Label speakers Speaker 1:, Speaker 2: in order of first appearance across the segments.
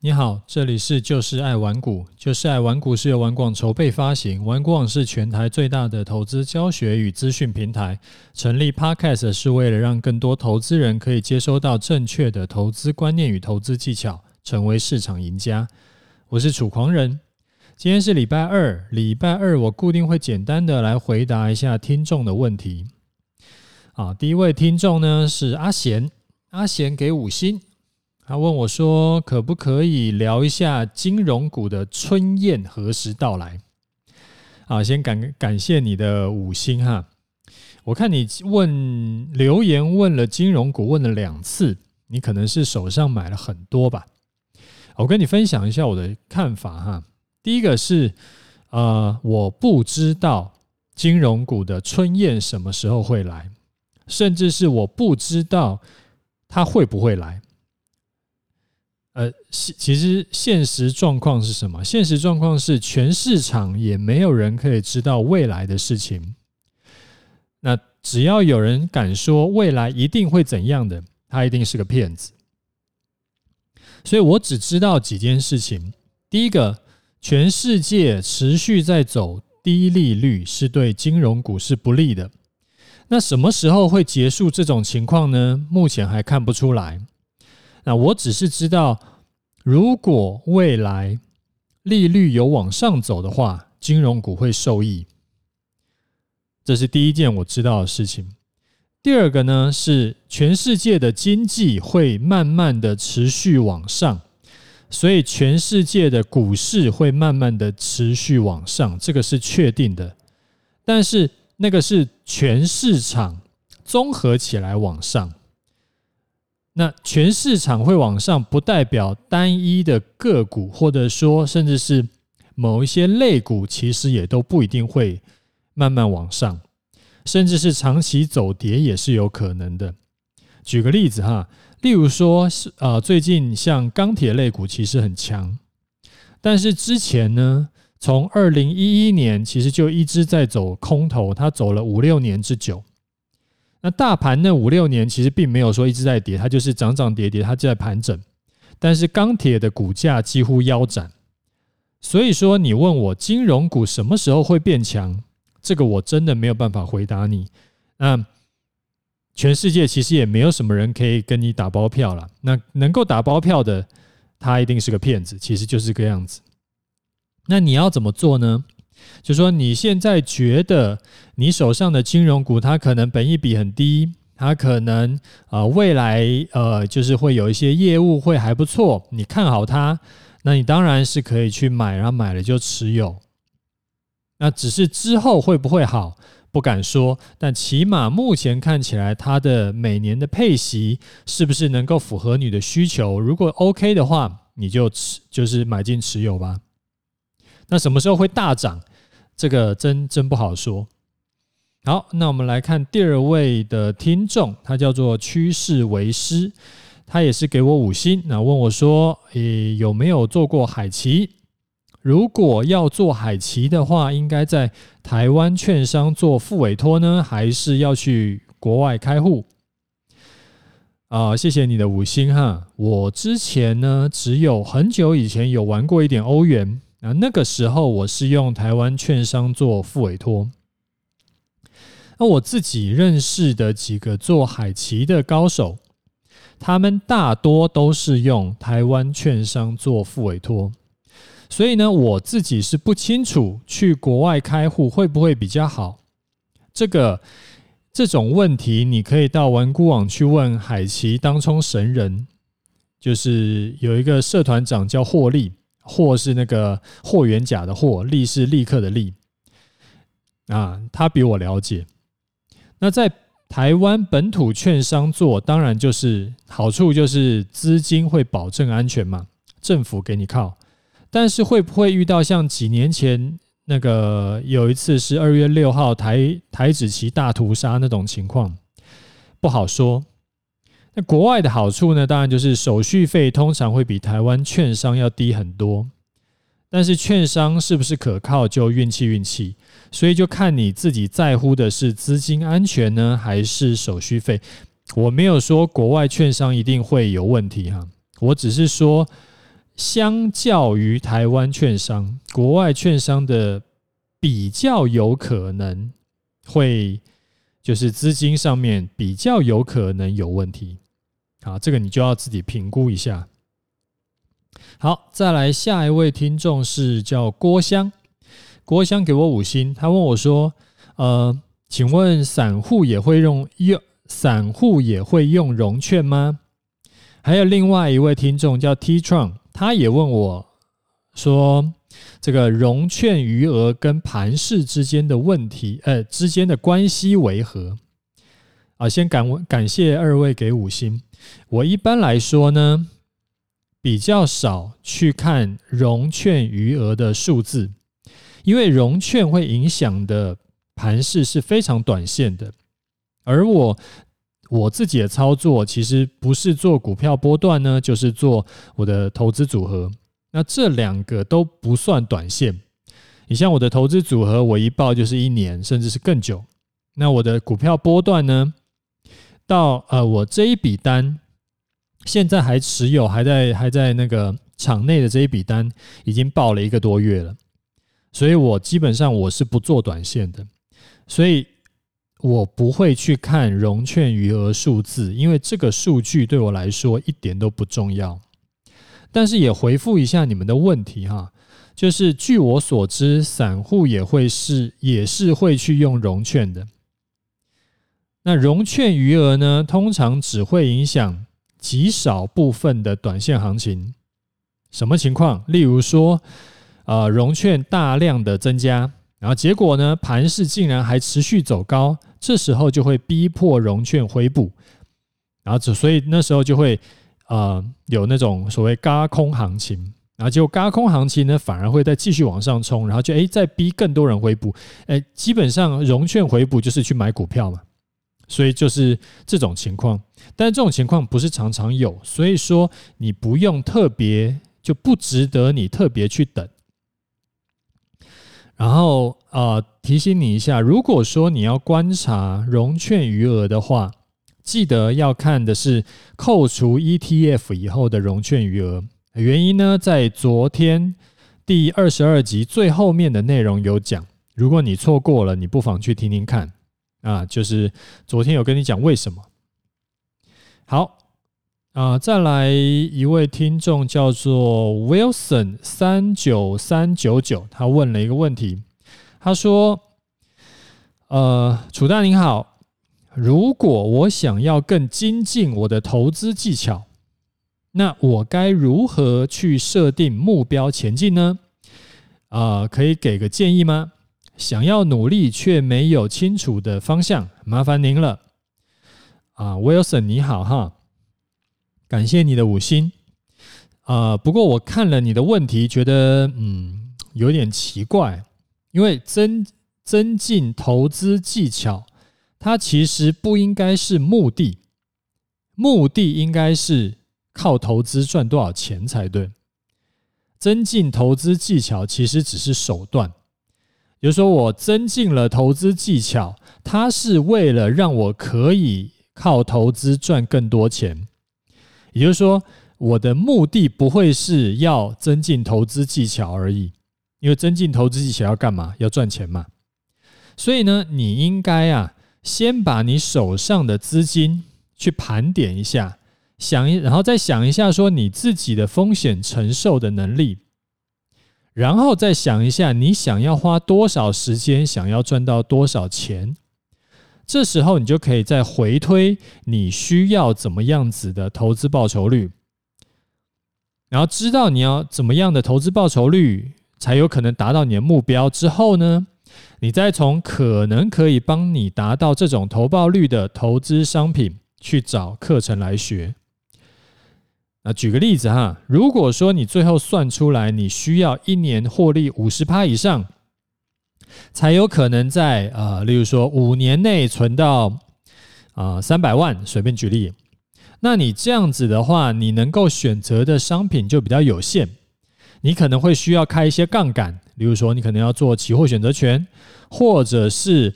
Speaker 1: 你好，这里是就是爱玩股，就是爱玩股是由玩广筹备发行，玩广是全台最大的投资教学与资讯平台。成立 Podcast 是为了让更多投资人可以接收到正确的投资观念与投资技巧，成为市场赢家。我是楚狂人，今天是礼拜二，礼拜二我固定会简单的来回答一下听众的问题。啊，第一位听众呢是阿贤，阿贤给五星。他问我说：“可不可以聊一下金融股的春燕何时到来？”啊，先感感谢你的五星哈。我看你问留言问了金融股问了两次，你可能是手上买了很多吧？我跟你分享一下我的看法哈。第一个是呃，我不知道金融股的春燕什么时候会来，甚至是我不知道它会不会来。呃，其实现实状况是什么？现实状况是全市场也没有人可以知道未来的事情。那只要有人敢说未来一定会怎样的，他一定是个骗子。所以我只知道几件事情：第一个，全世界持续在走低利率，是对金融股市不利的。那什么时候会结束这种情况呢？目前还看不出来。那我只是知道，如果未来利率有往上走的话，金融股会受益。这是第一件我知道的事情。第二个呢，是全世界的经济会慢慢的持续往上，所以全世界的股市会慢慢的持续往上，这个是确定的。但是那个是全市场综合起来往上。那全市场会往上，不代表单一的个股，或者说甚至是某一些类股，其实也都不一定会慢慢往上，甚至是长期走跌也是有可能的。举个例子哈，例如说是啊，最近像钢铁类股其实很强，但是之前呢，从二零一一年其实就一直在走空头，它走了五六年之久。那大盘那五六年其实并没有说一直在跌，它就是涨涨跌跌，它就在盘整。但是钢铁的股价几乎腰斩，所以说你问我金融股什么时候会变强，这个我真的没有办法回答你。那全世界其实也没有什么人可以跟你打包票了。那能够打包票的，他一定是个骗子，其实就是这个样子。那你要怎么做呢？就说你现在觉得你手上的金融股，它可能本益比很低，它可能、呃、未来呃就是会有一些业务会还不错，你看好它，那你当然是可以去买，然后买了就持有。那只是之后会不会好，不敢说，但起码目前看起来，它的每年的配息是不是能够符合你的需求？如果 OK 的话，你就持就是买进持有吧。那什么时候会大涨？这个真真不好说。好，那我们来看第二位的听众，他叫做趋势为师，他也是给我五星，那问我说：“诶，有没有做过海期？如果要做海期的话，应该在台湾券商做副委托呢，还是要去国外开户？”啊，谢谢你的五星哈。我之前呢，只有很久以前有玩过一点欧元。那那个时候我是用台湾券商做副委托，那我自己认识的几个做海奇的高手，他们大多都是用台湾券商做副委托，所以呢，我自己是不清楚去国外开户会不会比较好。这个这种问题，你可以到玩股网去问海奇当冲神人，就是有一个社团长叫霍利。霍是那个霍元甲的霍，立是立刻的立啊，他比我了解。那在台湾本土券商做，当然就是好处就是资金会保证安全嘛，政府给你靠。但是会不会遇到像几年前那个有一次是二月六号台台指期大屠杀那种情况，不好说。那国外的好处呢？当然就是手续费通常会比台湾券商要低很多，但是券商是不是可靠就运气运气，所以就看你自己在乎的是资金安全呢，还是手续费？我没有说国外券商一定会有问题哈，我只是说相较于台湾券商，国外券商的比较有可能会，就是资金上面比较有可能有问题。好，这个你就要自己评估一下。好，再来下一位听众是叫郭香，郭香给我五星，他问我说：“呃，请问散户也会用用散户也会用融券吗？”还有另外一位听众叫 T Tron。他也问我说：“这个融券余额跟盘市之间的问题，呃，之间的关系为何？”啊，先感感谢二位给五星。我一般来说呢，比较少去看融券余额的数字，因为融券会影响的盘势是非常短线的，而我。我自己的操作其实不是做股票波段呢，就是做我的投资组合。那这两个都不算短线。你像我的投资组合，我一报就是一年，甚至是更久。那我的股票波段呢，到呃，我这一笔单现在还持有，还在还在那个场内的这一笔单，已经报了一个多月了。所以我基本上我是不做短线的。所以。我不会去看融券余额数字，因为这个数据对我来说一点都不重要。但是也回复一下你们的问题哈，就是据我所知，散户也会是也是会去用融券的。那融券余额呢，通常只会影响极少部分的短线行情。什么情况？例如说，呃，融券大量的增加。然后结果呢？盘势竟然还持续走高，这时候就会逼迫融券回补，然后所以那时候就会呃有那种所谓轧空行情，然后结果轧空行情呢反而会再继续往上冲，然后就诶再逼更多人回补，诶基本上融券回补就是去买股票嘛，所以就是这种情况，但这种情况不是常常有，所以说你不用特别就不值得你特别去等。然后呃，提醒你一下，如果说你要观察融券余额的话，记得要看的是扣除 ETF 以后的融券余额。原因呢，在昨天第二十二集最后面的内容有讲，如果你错过了，你不妨去听听看啊。就是昨天有跟你讲为什么。好。啊，再来一位听众叫做 Wilson 三九三九九，他问了一个问题，他说：“呃，楚大您好，如果我想要更精进我的投资技巧，那我该如何去设定目标前进呢？啊，可以给个建议吗？想要努力却没有清楚的方向，麻烦您了。”啊，Wilson 你好哈。感谢你的五星，啊、不过我看了你的问题，觉得嗯有点奇怪，因为增增进投资技巧，它其实不应该是目的，目的应该是靠投资赚多少钱才对。增进投资技巧其实只是手段，比如说我增进了投资技巧，它是为了让我可以靠投资赚更多钱。也就是说，我的目的不会是要增进投资技巧而已，因为增进投资技巧要干嘛？要赚钱嘛。所以呢，你应该啊，先把你手上的资金去盘点一下，想一，然后再想一下说你自己的风险承受的能力，然后再想一下你想要花多少时间，想要赚到多少钱。这时候你就可以再回推你需要怎么样子的投资报酬率，然后知道你要怎么样的投资报酬率才有可能达到你的目标之后呢，你再从可能可以帮你达到这种投报率的投资商品去找课程来学。那举个例子哈，如果说你最后算出来你需要一年获利五十趴以上。才有可能在呃，例如说五年内存到啊三百万，随便举例。那你这样子的话，你能够选择的商品就比较有限，你可能会需要开一些杠杆，例如说你可能要做期货选择权，或者是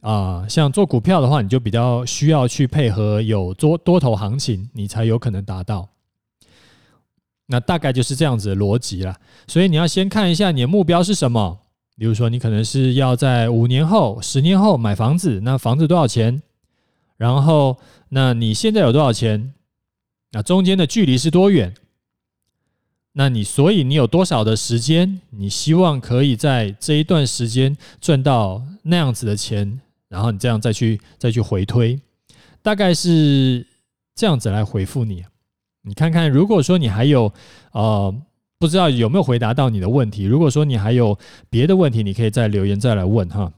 Speaker 1: 啊像做股票的话，你就比较需要去配合有多多头行情，你才有可能达到。那大概就是这样子的逻辑了。所以你要先看一下你的目标是什么。比如说，你可能是要在五年后、十年后买房子，那房子多少钱？然后，那你现在有多少钱？那中间的距离是多远？那你所以你有多少的时间？你希望可以在这一段时间赚到那样子的钱，然后你这样再去再去回推，大概是这样子来回复你。你看看，如果说你还有呃。不知道有没有回答到你的问题？如果说你还有别的问题，你可以再留言再来问哈。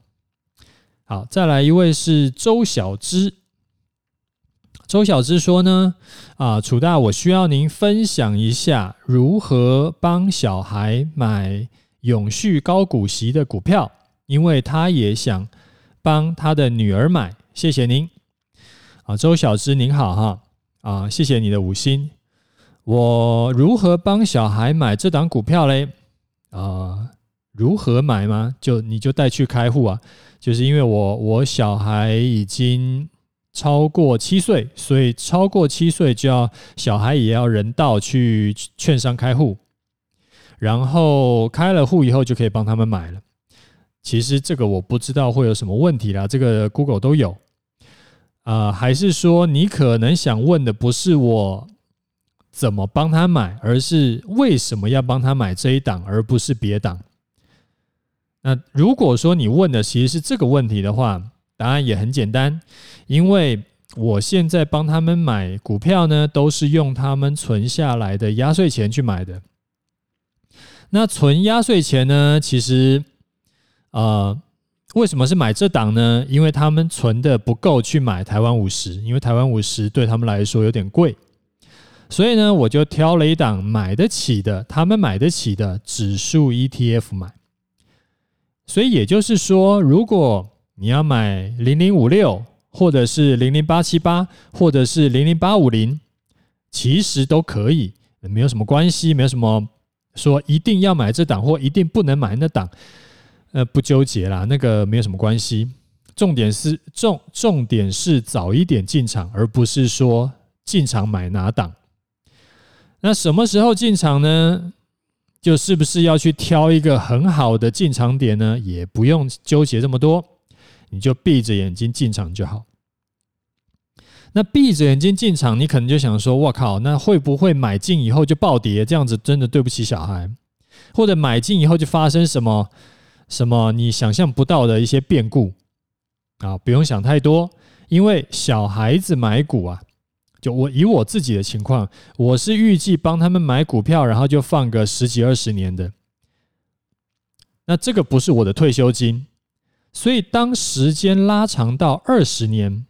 Speaker 1: 好，再来一位是周小芝。周小芝说呢，啊，楚大，我需要您分享一下如何帮小孩买永续高股息的股票，因为他也想帮他的女儿买。谢谢您。啊，周小芝您好哈，啊，谢谢你的五星。我如何帮小孩买这档股票嘞？啊、如何买吗？就你就带去开户啊。就是因为我我小孩已经超过七岁，所以超过七岁就要小孩也要人道去券商开户，然后开了户以后就可以帮他们买了。其实这个我不知道会有什么问题啦，这个 Google 都有。啊、还是说你可能想问的不是我？怎么帮他买，而是为什么要帮他买这一档，而不是别档？那如果说你问的其实是这个问题的话，答案也很简单，因为我现在帮他们买股票呢，都是用他们存下来的压岁钱去买的。那存压岁钱呢，其实，呃，为什么是买这档呢？因为他们存的不够去买台湾五十，因为台湾五十对他们来说有点贵。所以呢，我就挑了一档买得起的，他们买得起的指数 ETF 买。所以也就是说，如果你要买零零五六，或者是零零八七八，或者是零零八五零，其实都可以，没有什么关系，没有什么说一定要买这档或一定不能买那档，呃，不纠结啦，那个没有什么关系。重点是重重点是早一点进场，而不是说进场买哪档。那什么时候进场呢？就是不是要去挑一个很好的进场点呢？也不用纠结这么多，你就闭着眼睛进场就好。那闭着眼睛进场，你可能就想说：“我靠，那会不会买进以后就暴跌？这样子真的对不起小孩，或者买进以后就发生什么什么你想象不到的一些变故啊？不用想太多，因为小孩子买股啊。”就我以我自己的情况，我是预计帮他们买股票，然后就放个十几二十年的。那这个不是我的退休金，所以当时间拉长到二十年，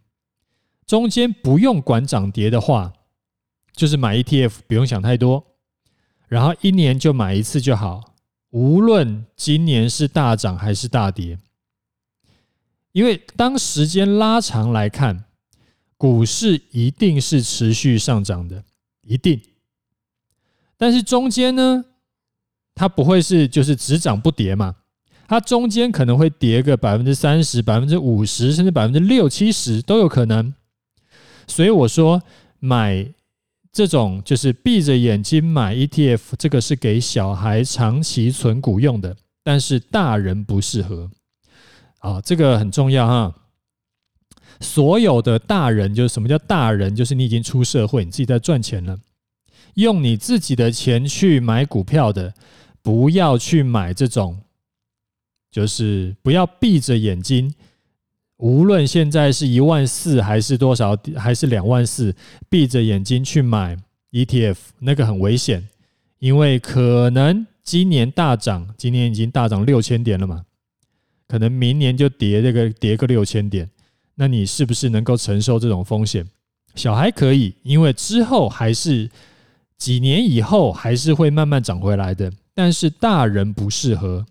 Speaker 1: 中间不用管涨跌的话，就是买 ETF，不用想太多，然后一年就买一次就好，无论今年是大涨还是大跌，因为当时间拉长来看。股市一定是持续上涨的，一定。但是中间呢，它不会是就是只涨不跌嘛？它中间可能会跌个百分之三十、百分之五十，甚至百分之六七十都有可能。所以我说，买这种就是闭着眼睛买 ETF，这个是给小孩长期存股用的，但是大人不适合。啊，这个很重要哈。所有的大人，就是什么叫大人？就是你已经出社会，你自己在赚钱了，用你自己的钱去买股票的，不要去买这种，就是不要闭着眼睛，无论现在是一万四还是多少，还是两万四，闭着眼睛去买 ETF，那个很危险，因为可能今年大涨，今年已经大涨六千点了嘛，可能明年就跌这个跌个六千点。那你是不是能够承受这种风险？小孩可以，因为之后还是几年以后还是会慢慢涨回来的。但是大人不适合，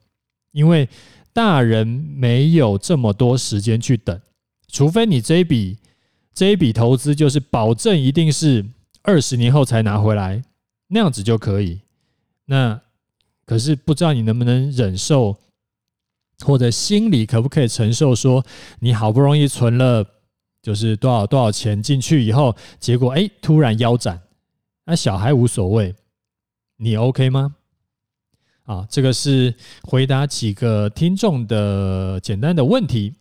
Speaker 1: 因为大人没有这么多时间去等，除非你这一笔这一笔投资就是保证一定是二十年后才拿回来，那样子就可以。那可是不知道你能不能忍受。或者心里可不可以承受？说你好不容易存了，就是多少多少钱进去以后，结果哎突然腰斩，那小孩无所谓，你 OK 吗？啊，这个是回答几个听众的简单的问题。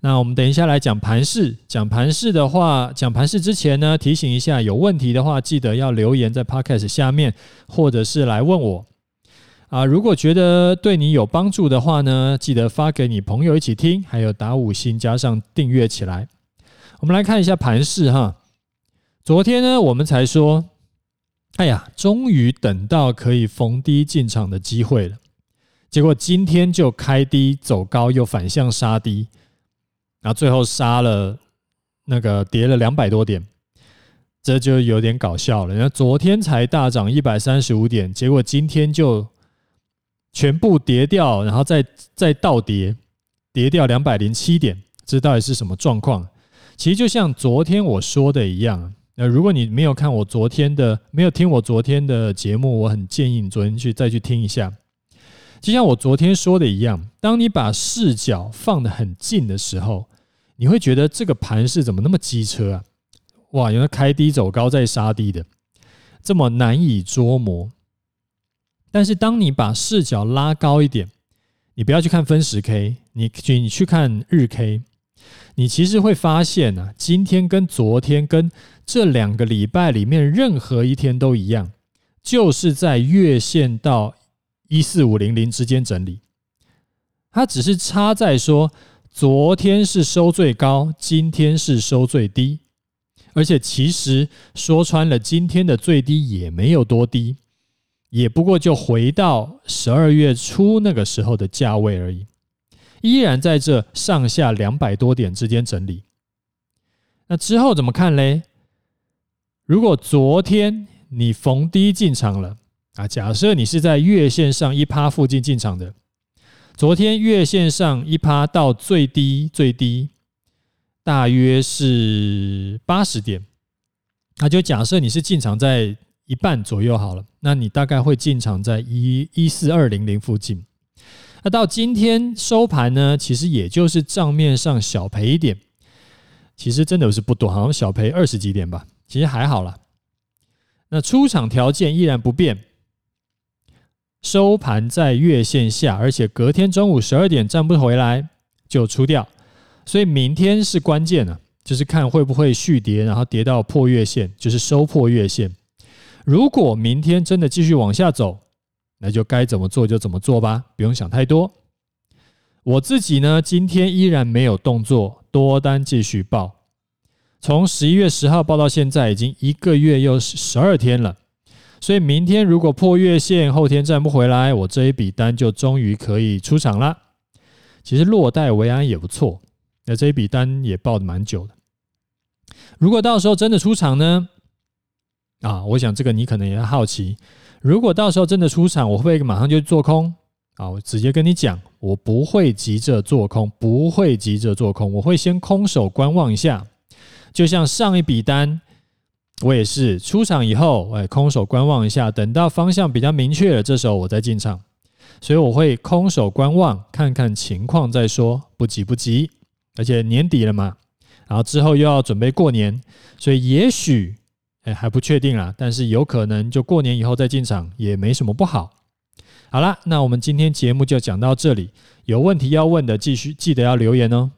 Speaker 1: 那我们等一下来讲盘势。讲盘势的话，讲盘势之前呢，提醒一下，有问题的话，记得要留言在 Podcast 下面，或者是来问我。啊，如果觉得对你有帮助的话呢，记得发给你朋友一起听，还有打五星加上订阅起来。我们来看一下盘势哈。昨天呢，我们才说。哎呀，终于等到可以逢低进场的机会了，结果今天就开低走高，又反向杀低，然后最后杀了那个跌了两百多点，这就有点搞笑了。那昨天才大涨一百三十五点，结果今天就全部跌掉，然后再再倒跌，跌掉两百零七点，这到底是什么状况？其实就像昨天我说的一样。那如果你没有看我昨天的，没有听我昨天的节目，我很建议你昨天去再去听一下。就像我昨天说的一样，当你把视角放得很近的时候，你会觉得这个盘势怎么那么机车啊？哇，原来开低走高再杀低的，这么难以捉摸。但是当你把视角拉高一点，你不要去看分时 K，你去你去看日 K。你其实会发现啊，今天跟昨天跟这两个礼拜里面任何一天都一样，就是在月线到一四五零零之间整理。它只是差在说，昨天是收最高，今天是收最低。而且其实说穿了，今天的最低也没有多低，也不过就回到十二月初那个时候的价位而已。依然在这上下两百多点之间整理，那之后怎么看嘞？如果昨天你逢低进场了啊，假设你是在月线上一趴附近进场的，昨天月线上一趴到最低最低大约是八十点，那就假设你是进场在一半左右好了，那你大概会进场在一一四二零零附近。那到今天收盘呢，其实也就是账面上小赔一点，其实真的是不多，好像小赔二十几点吧，其实还好啦。那出场条件依然不变，收盘在月线下，而且隔天中午十二点站不回来就出掉，所以明天是关键了，就是看会不会续跌，然后跌到破月线，就是收破月线。如果明天真的继续往下走，那就该怎么做就怎么做吧，不用想太多。我自己呢，今天依然没有动作，多单继续报。从十一月十号报到现在，已经一个月又十二天了。所以明天如果破月线，后天站不回来，我这一笔单就终于可以出场了。其实落袋为安也不错，那这一笔单也报得蛮久的。如果到时候真的出场呢？啊，我想这个你可能也好奇。如果到时候真的出场，我会不会马上就做空？啊，我直接跟你讲，我不会急着做空，不会急着做空，我会先空手观望一下。就像上一笔单，我也是出场以后，哎，空手观望一下，等到方向比较明确了，这时候我再进场。所以我会空手观望，看看情况再说，不急不急。而且年底了嘛，然后之后又要准备过年，所以也许。哎，还不确定啦，但是有可能就过年以后再进场也没什么不好。好啦，那我们今天节目就讲到这里，有问题要问的继续记得要留言哦。